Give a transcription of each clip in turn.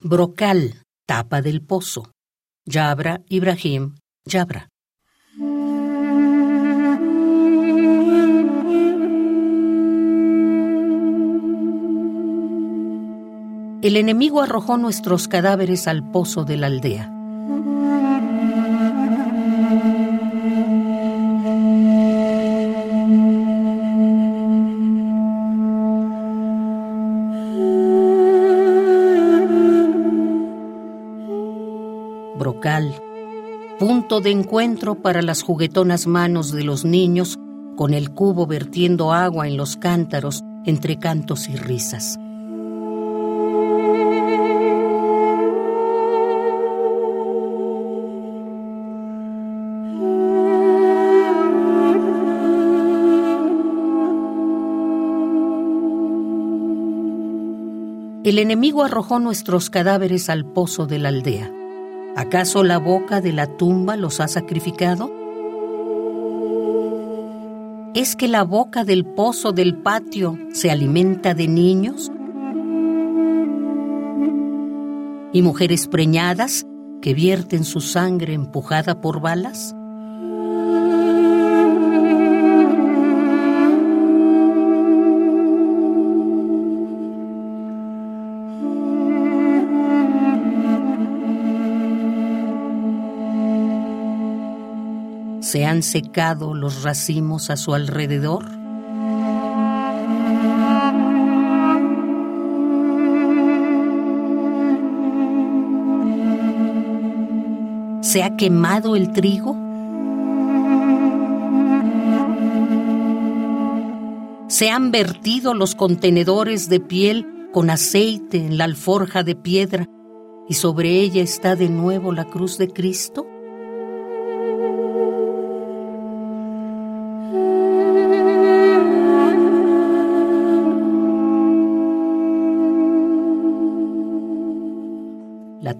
Brocal, tapa del pozo. Yabra, Ibrahim, Yabra. El enemigo arrojó nuestros cadáveres al pozo de la aldea. Punto de encuentro para las juguetonas manos de los niños, con el cubo vertiendo agua en los cántaros entre cantos y risas. El enemigo arrojó nuestros cadáveres al pozo de la aldea. ¿Acaso la boca de la tumba los ha sacrificado? ¿Es que la boca del pozo del patio se alimenta de niños? ¿Y mujeres preñadas que vierten su sangre empujada por balas? ¿Se han secado los racimos a su alrededor? ¿Se ha quemado el trigo? ¿Se han vertido los contenedores de piel con aceite en la alforja de piedra y sobre ella está de nuevo la cruz de Cristo?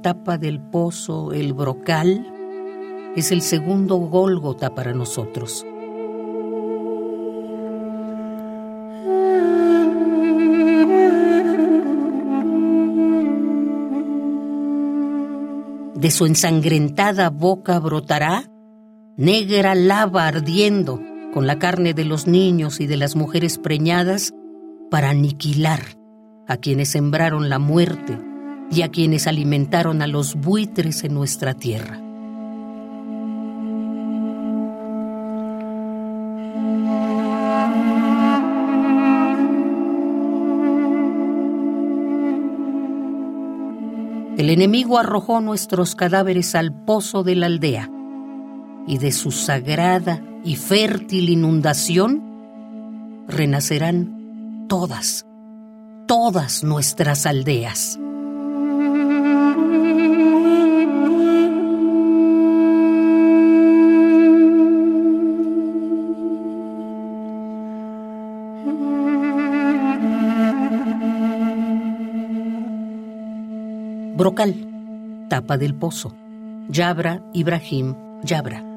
Tapa del pozo, el brocal, es el segundo Gólgota para nosotros. De su ensangrentada boca brotará negra lava ardiendo con la carne de los niños y de las mujeres preñadas para aniquilar a quienes sembraron la muerte y a quienes alimentaron a los buitres en nuestra tierra. El enemigo arrojó nuestros cadáveres al pozo de la aldea, y de su sagrada y fértil inundación renacerán todas, todas nuestras aldeas. Brocal, tapa del pozo. Yabra, Ibrahim, Yabra.